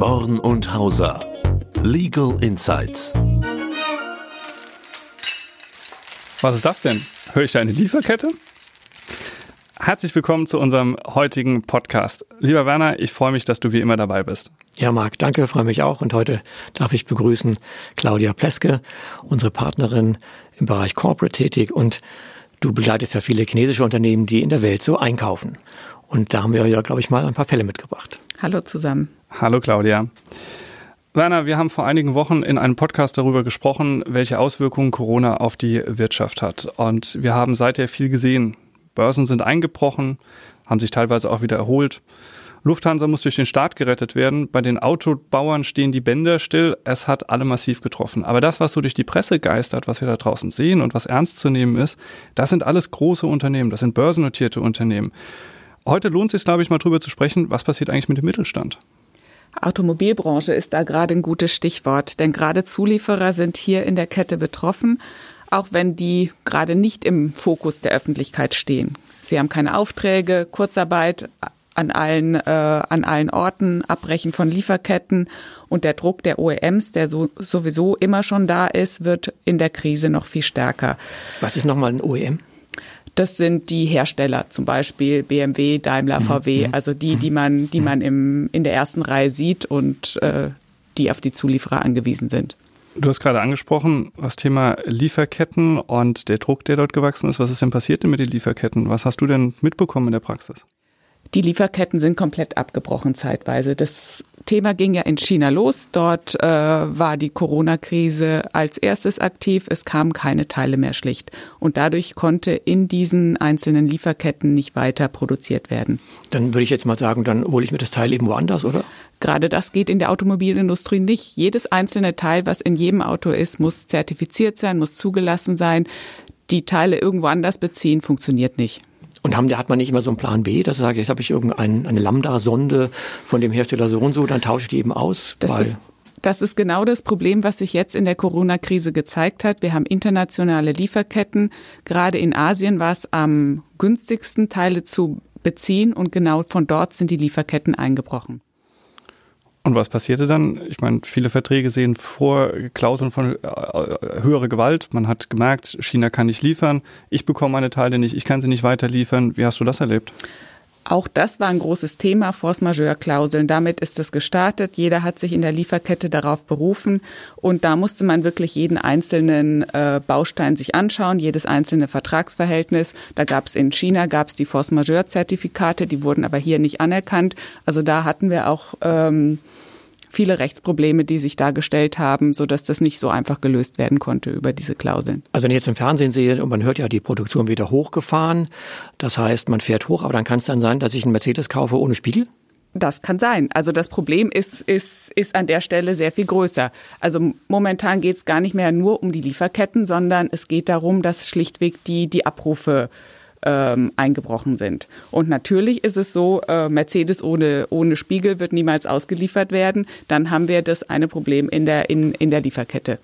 Born und Hauser. Legal Insights. Was ist das denn? Höre ich da eine Lieferkette? Herzlich willkommen zu unserem heutigen Podcast. Lieber Werner, ich freue mich, dass du wie immer dabei bist. Ja, Marc, danke, freue mich auch. Und heute darf ich begrüßen Claudia Pleske, unsere Partnerin im Bereich Corporate tätig. Und du begleitest ja viele chinesische Unternehmen, die in der Welt so einkaufen. Und da haben wir ja, glaube ich, mal ein paar Fälle mitgebracht. Hallo zusammen. Hallo Claudia. Werner, wir haben vor einigen Wochen in einem Podcast darüber gesprochen, welche Auswirkungen Corona auf die Wirtschaft hat. Und wir haben seither viel gesehen. Börsen sind eingebrochen, haben sich teilweise auch wieder erholt. Lufthansa muss durch den Staat gerettet werden. Bei den Autobauern stehen die Bänder still. Es hat alle massiv getroffen. Aber das, was so durch die Presse geistert, was wir da draußen sehen und was ernst zu nehmen ist, das sind alles große Unternehmen. Das sind börsennotierte Unternehmen. Heute lohnt es sich, glaube ich, mal drüber zu sprechen, was passiert eigentlich mit dem Mittelstand? Automobilbranche ist da gerade ein gutes Stichwort, denn gerade Zulieferer sind hier in der Kette betroffen, auch wenn die gerade nicht im Fokus der Öffentlichkeit stehen. Sie haben keine Aufträge, Kurzarbeit an allen, äh, an allen Orten, Abbrechen von Lieferketten und der Druck der OEMs, der so, sowieso immer schon da ist, wird in der Krise noch viel stärker. Was ist nochmal ein OEM? Das sind die Hersteller, zum Beispiel BMW, Daimler, VW, mhm. also die, die man, die man im, in der ersten Reihe sieht und äh, die auf die Zulieferer angewiesen sind. Du hast gerade angesprochen, das Thema Lieferketten und der Druck, der dort gewachsen ist. Was ist denn passiert denn mit den Lieferketten? Was hast du denn mitbekommen in der Praxis? Die Lieferketten sind komplett abgebrochen zeitweise. Das Thema ging ja in China los. Dort äh, war die Corona-Krise als erstes aktiv. Es kamen keine Teile mehr schlicht. Und dadurch konnte in diesen einzelnen Lieferketten nicht weiter produziert werden. Dann würde ich jetzt mal sagen, dann hole ich mir das Teil eben woanders, oder? Gerade das geht in der Automobilindustrie nicht. Jedes einzelne Teil, was in jedem Auto ist, muss zertifiziert sein, muss zugelassen sein. Die Teile irgendwo anders beziehen, funktioniert nicht. Und haben, hat man nicht immer so einen Plan B, dass ich sage, jetzt habe ich irgendeine eine Lambda-Sonde von dem Hersteller so und so, dann tausche ich die eben aus? Das ist das ist genau das Problem, was sich jetzt in der Corona-Krise gezeigt hat. Wir haben internationale Lieferketten. Gerade in Asien war es am günstigsten, Teile zu beziehen und genau von dort sind die Lieferketten eingebrochen. Und was passierte dann? Ich meine, viele Verträge sehen vor Klauseln von äh, äh, höhere Gewalt. Man hat gemerkt, China kann nicht liefern. Ich bekomme meine Teile nicht, ich kann sie nicht weiter liefern. Wie hast du das erlebt? Auch das war ein großes Thema, Force Majeure-Klauseln. Damit ist es gestartet. Jeder hat sich in der Lieferkette darauf berufen. Und da musste man wirklich jeden einzelnen äh, Baustein sich anschauen, jedes einzelne Vertragsverhältnis. Da gab es in China gab es die Force Majeure-Zertifikate, die wurden aber hier nicht anerkannt. Also da hatten wir auch ähm, viele Rechtsprobleme, die sich dargestellt haben, so dass das nicht so einfach gelöst werden konnte über diese Klauseln. Also wenn ich jetzt im Fernsehen sehe und man hört ja, die Produktion wieder hochgefahren, das heißt, man fährt hoch, aber dann kann es dann sein, dass ich einen Mercedes kaufe ohne Spiegel? Das kann sein. Also das Problem ist, ist, ist an der Stelle sehr viel größer. Also momentan geht es gar nicht mehr nur um die Lieferketten, sondern es geht darum, dass schlichtweg die, die Abrufe ähm, eingebrochen sind. Und natürlich ist es so, äh, Mercedes ohne, ohne Spiegel wird niemals ausgeliefert werden. Dann haben wir das eine Problem in der, in, in der Lieferkette.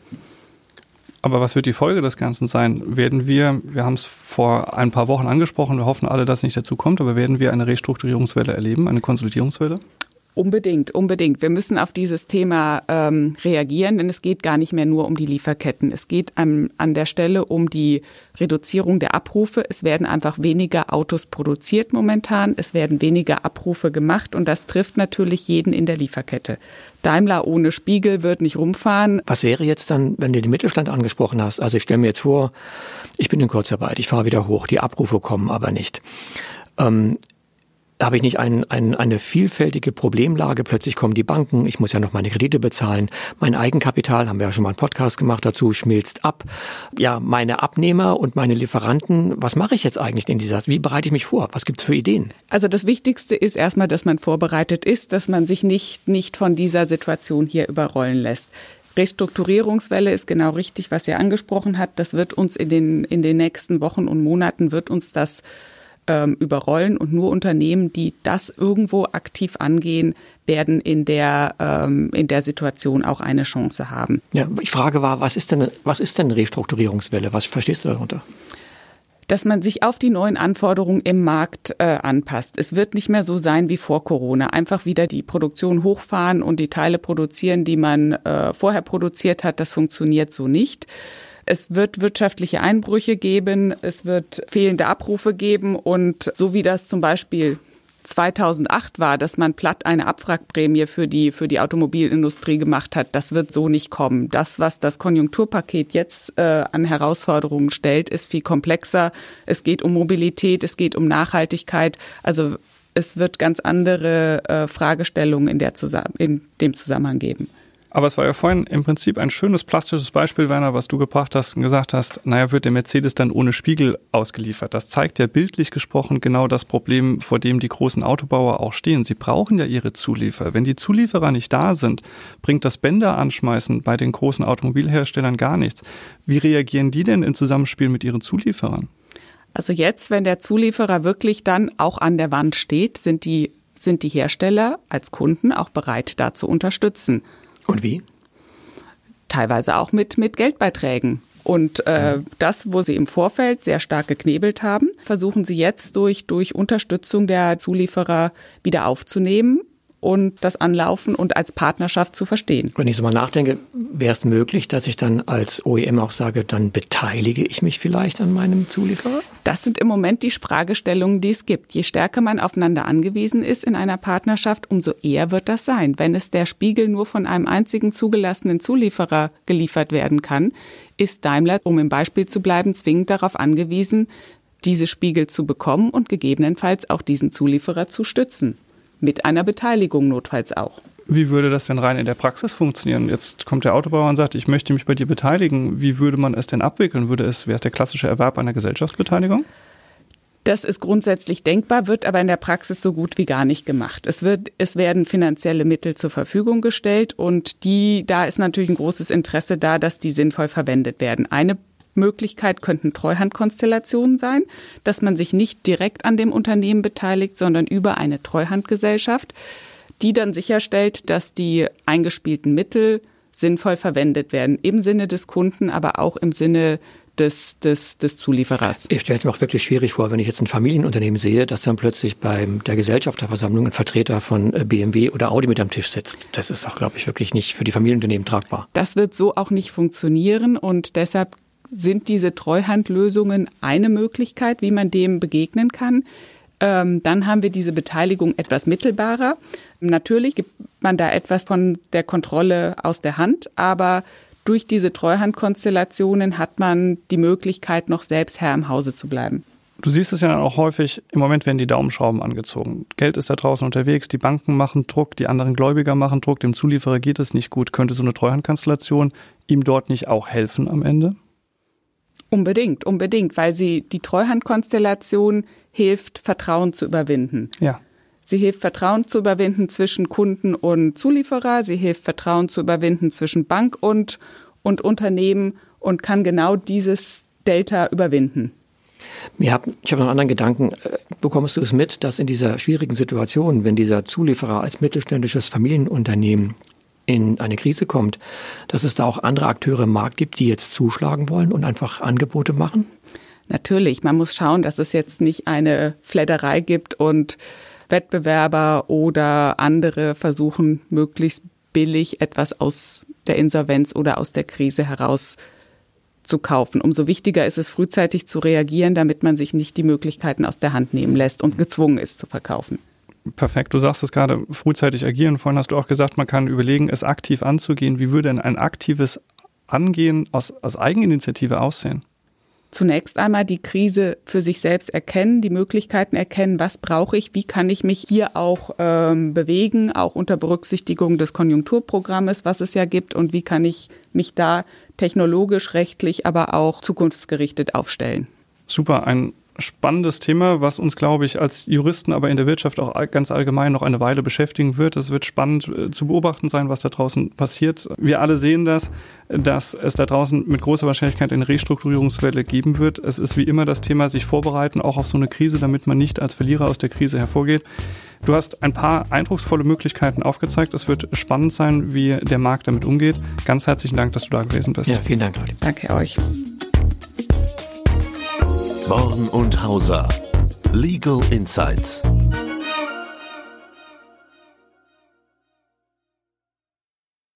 Aber was wird die Folge des Ganzen sein? Werden wir, wir haben es vor ein paar Wochen angesprochen, wir hoffen alle, dass es nicht dazu kommt, aber werden wir eine Restrukturierungswelle erleben, eine Konsolidierungswelle? Unbedingt, unbedingt. Wir müssen auf dieses Thema ähm, reagieren, denn es geht gar nicht mehr nur um die Lieferketten. Es geht an, an der Stelle um die Reduzierung der Abrufe. Es werden einfach weniger Autos produziert momentan. Es werden weniger Abrufe gemacht und das trifft natürlich jeden in der Lieferkette. Daimler ohne Spiegel wird nicht rumfahren. Was wäre jetzt dann, wenn du den Mittelstand angesprochen hast? Also ich stelle mir jetzt vor, ich bin in Kurzarbeit, ich fahre wieder hoch, die Abrufe kommen aber nicht. Ähm, habe ich nicht ein, ein, eine vielfältige Problemlage. Plötzlich kommen die Banken, ich muss ja noch meine Kredite bezahlen. Mein Eigenkapital, haben wir ja schon mal einen Podcast gemacht dazu, schmilzt ab. Ja, meine Abnehmer und meine Lieferanten, was mache ich jetzt eigentlich in dieser, wie bereite ich mich vor? Was gibt's für Ideen? Also das Wichtigste ist erstmal, dass man vorbereitet ist, dass man sich nicht, nicht von dieser Situation hier überrollen lässt. Restrukturierungswelle ist genau richtig, was er angesprochen hat. Das wird uns in den, in den nächsten Wochen und Monaten wird uns das ähm, überrollen und nur Unternehmen, die das irgendwo aktiv angehen, werden in der, ähm, in der Situation auch eine Chance haben. Ja, ich frage war, was ist denn, was ist denn Restrukturierungswelle? Was verstehst du darunter? dass man sich auf die neuen Anforderungen im Markt äh, anpasst. Es wird nicht mehr so sein wie vor Corona. Einfach wieder die Produktion hochfahren und die Teile produzieren, die man äh, vorher produziert hat. Das funktioniert so nicht. Es wird wirtschaftliche Einbrüche geben, es wird fehlende Abrufe geben und so wie das zum Beispiel 2008 war, dass man platt eine Abwrackprämie für die, für die Automobilindustrie gemacht hat, das wird so nicht kommen. Das, was das Konjunkturpaket jetzt äh, an Herausforderungen stellt, ist viel komplexer. Es geht um Mobilität, es geht um Nachhaltigkeit. Also es wird ganz andere äh, Fragestellungen in, der in dem Zusammenhang geben. Aber es war ja vorhin im Prinzip ein schönes plastisches Beispiel, Werner, was du gebracht hast und gesagt hast, naja, wird der Mercedes dann ohne Spiegel ausgeliefert. Das zeigt ja bildlich gesprochen genau das Problem, vor dem die großen Autobauer auch stehen. Sie brauchen ja ihre Zulieferer. Wenn die Zulieferer nicht da sind, bringt das Bänder anschmeißen bei den großen Automobilherstellern gar nichts. Wie reagieren die denn im Zusammenspiel mit ihren Zulieferern? Also jetzt, wenn der Zulieferer wirklich dann auch an der Wand steht, sind die sind die Hersteller als Kunden auch bereit, da zu unterstützen. Und wie? Teilweise auch mit, mit Geldbeiträgen. Und äh, das, wo sie im Vorfeld sehr stark geknebelt haben, versuchen sie jetzt durch, durch Unterstützung der Zulieferer wieder aufzunehmen und das Anlaufen und als Partnerschaft zu verstehen. Wenn ich so mal nachdenke, wäre es möglich, dass ich dann als OEM auch sage, dann beteilige ich mich vielleicht an meinem Zulieferer? Das sind im Moment die Fragestellungen, die es gibt. Je stärker man aufeinander angewiesen ist in einer Partnerschaft, umso eher wird das sein. Wenn es der Spiegel nur von einem einzigen zugelassenen Zulieferer geliefert werden kann, ist Daimler, um im Beispiel zu bleiben, zwingend darauf angewiesen, diese Spiegel zu bekommen und gegebenenfalls auch diesen Zulieferer zu stützen mit einer Beteiligung notfalls auch. Wie würde das denn rein in der Praxis funktionieren? Jetzt kommt der Autobauer und sagt, ich möchte mich bei dir beteiligen. Wie würde man es denn abwickeln? Würde es, wäre es der klassische Erwerb einer Gesellschaftsbeteiligung? Das ist grundsätzlich denkbar, wird aber in der Praxis so gut wie gar nicht gemacht. Es wird, es werden finanzielle Mittel zur Verfügung gestellt und die, da ist natürlich ein großes Interesse da, dass die sinnvoll verwendet werden. Eine Möglichkeit könnten Treuhandkonstellationen sein, dass man sich nicht direkt an dem Unternehmen beteiligt, sondern über eine Treuhandgesellschaft, die dann sicherstellt, dass die eingespielten Mittel sinnvoll verwendet werden, im Sinne des Kunden, aber auch im Sinne des, des, des Zulieferers. Ich stelle es mir auch wirklich schwierig vor, wenn ich jetzt ein Familienunternehmen sehe, dass dann plötzlich bei der Gesellschafterversammlung ein Vertreter von äh, BMW oder Audi mit am Tisch sitzt. Das ist auch, glaube ich, wirklich nicht für die Familienunternehmen tragbar. Das wird so auch nicht funktionieren und deshalb sind diese Treuhandlösungen eine Möglichkeit, wie man dem begegnen kann. Ähm, dann haben wir diese Beteiligung etwas mittelbarer. Natürlich gibt man da etwas von der Kontrolle aus der Hand, aber durch diese Treuhandkonstellationen hat man die Möglichkeit, noch selbst Herr im Hause zu bleiben. Du siehst es ja dann auch häufig, im Moment werden die Daumenschrauben angezogen. Geld ist da draußen unterwegs, die Banken machen Druck, die anderen Gläubiger machen Druck, dem Zulieferer geht es nicht gut. Könnte so eine Treuhandkonstellation ihm dort nicht auch helfen am Ende? Unbedingt, unbedingt, weil sie die Treuhandkonstellation hilft, Vertrauen zu überwinden. Ja. Sie hilft, Vertrauen zu überwinden zwischen Kunden und Zulieferer. Sie hilft, Vertrauen zu überwinden zwischen Bank und, und Unternehmen und kann genau dieses Delta überwinden. ich habe noch einen anderen Gedanken. Äh, bekommst du es mit, dass in dieser schwierigen Situation, wenn dieser Zulieferer als mittelständisches Familienunternehmen in eine Krise kommt, dass es da auch andere Akteure im Markt gibt, die jetzt zuschlagen wollen und einfach Angebote machen? Natürlich, man muss schauen, dass es jetzt nicht eine Fledderei gibt und Wettbewerber oder andere versuchen, möglichst billig etwas aus der Insolvenz oder aus der Krise heraus zu kaufen. Umso wichtiger ist es, frühzeitig zu reagieren, damit man sich nicht die Möglichkeiten aus der Hand nehmen lässt und gezwungen ist zu verkaufen perfekt. Du sagst es gerade, frühzeitig agieren. Vorhin hast du auch gesagt, man kann überlegen, es aktiv anzugehen. Wie würde denn ein aktives Angehen aus, aus Eigeninitiative aussehen? Zunächst einmal die Krise für sich selbst erkennen, die Möglichkeiten erkennen, was brauche ich, wie kann ich mich hier auch ähm, bewegen, auch unter Berücksichtigung des Konjunkturprogrammes, was es ja gibt, und wie kann ich mich da technologisch, rechtlich, aber auch zukunftsgerichtet aufstellen. Super, ein spannendes Thema, was uns, glaube ich, als Juristen, aber in der Wirtschaft auch ganz allgemein noch eine Weile beschäftigen wird. Es wird spannend äh, zu beobachten sein, was da draußen passiert. Wir alle sehen das, dass es da draußen mit großer Wahrscheinlichkeit eine Restrukturierungswelle geben wird. Es ist wie immer das Thema, sich vorbereiten, auch auf so eine Krise, damit man nicht als Verlierer aus der Krise hervorgeht. Du hast ein paar eindrucksvolle Möglichkeiten aufgezeigt. Es wird spannend sein, wie der Markt damit umgeht. Ganz herzlichen Dank, dass du da gewesen bist. Ja, vielen Dank, Leute. Danke euch. Born und Hauser. Legal Insights.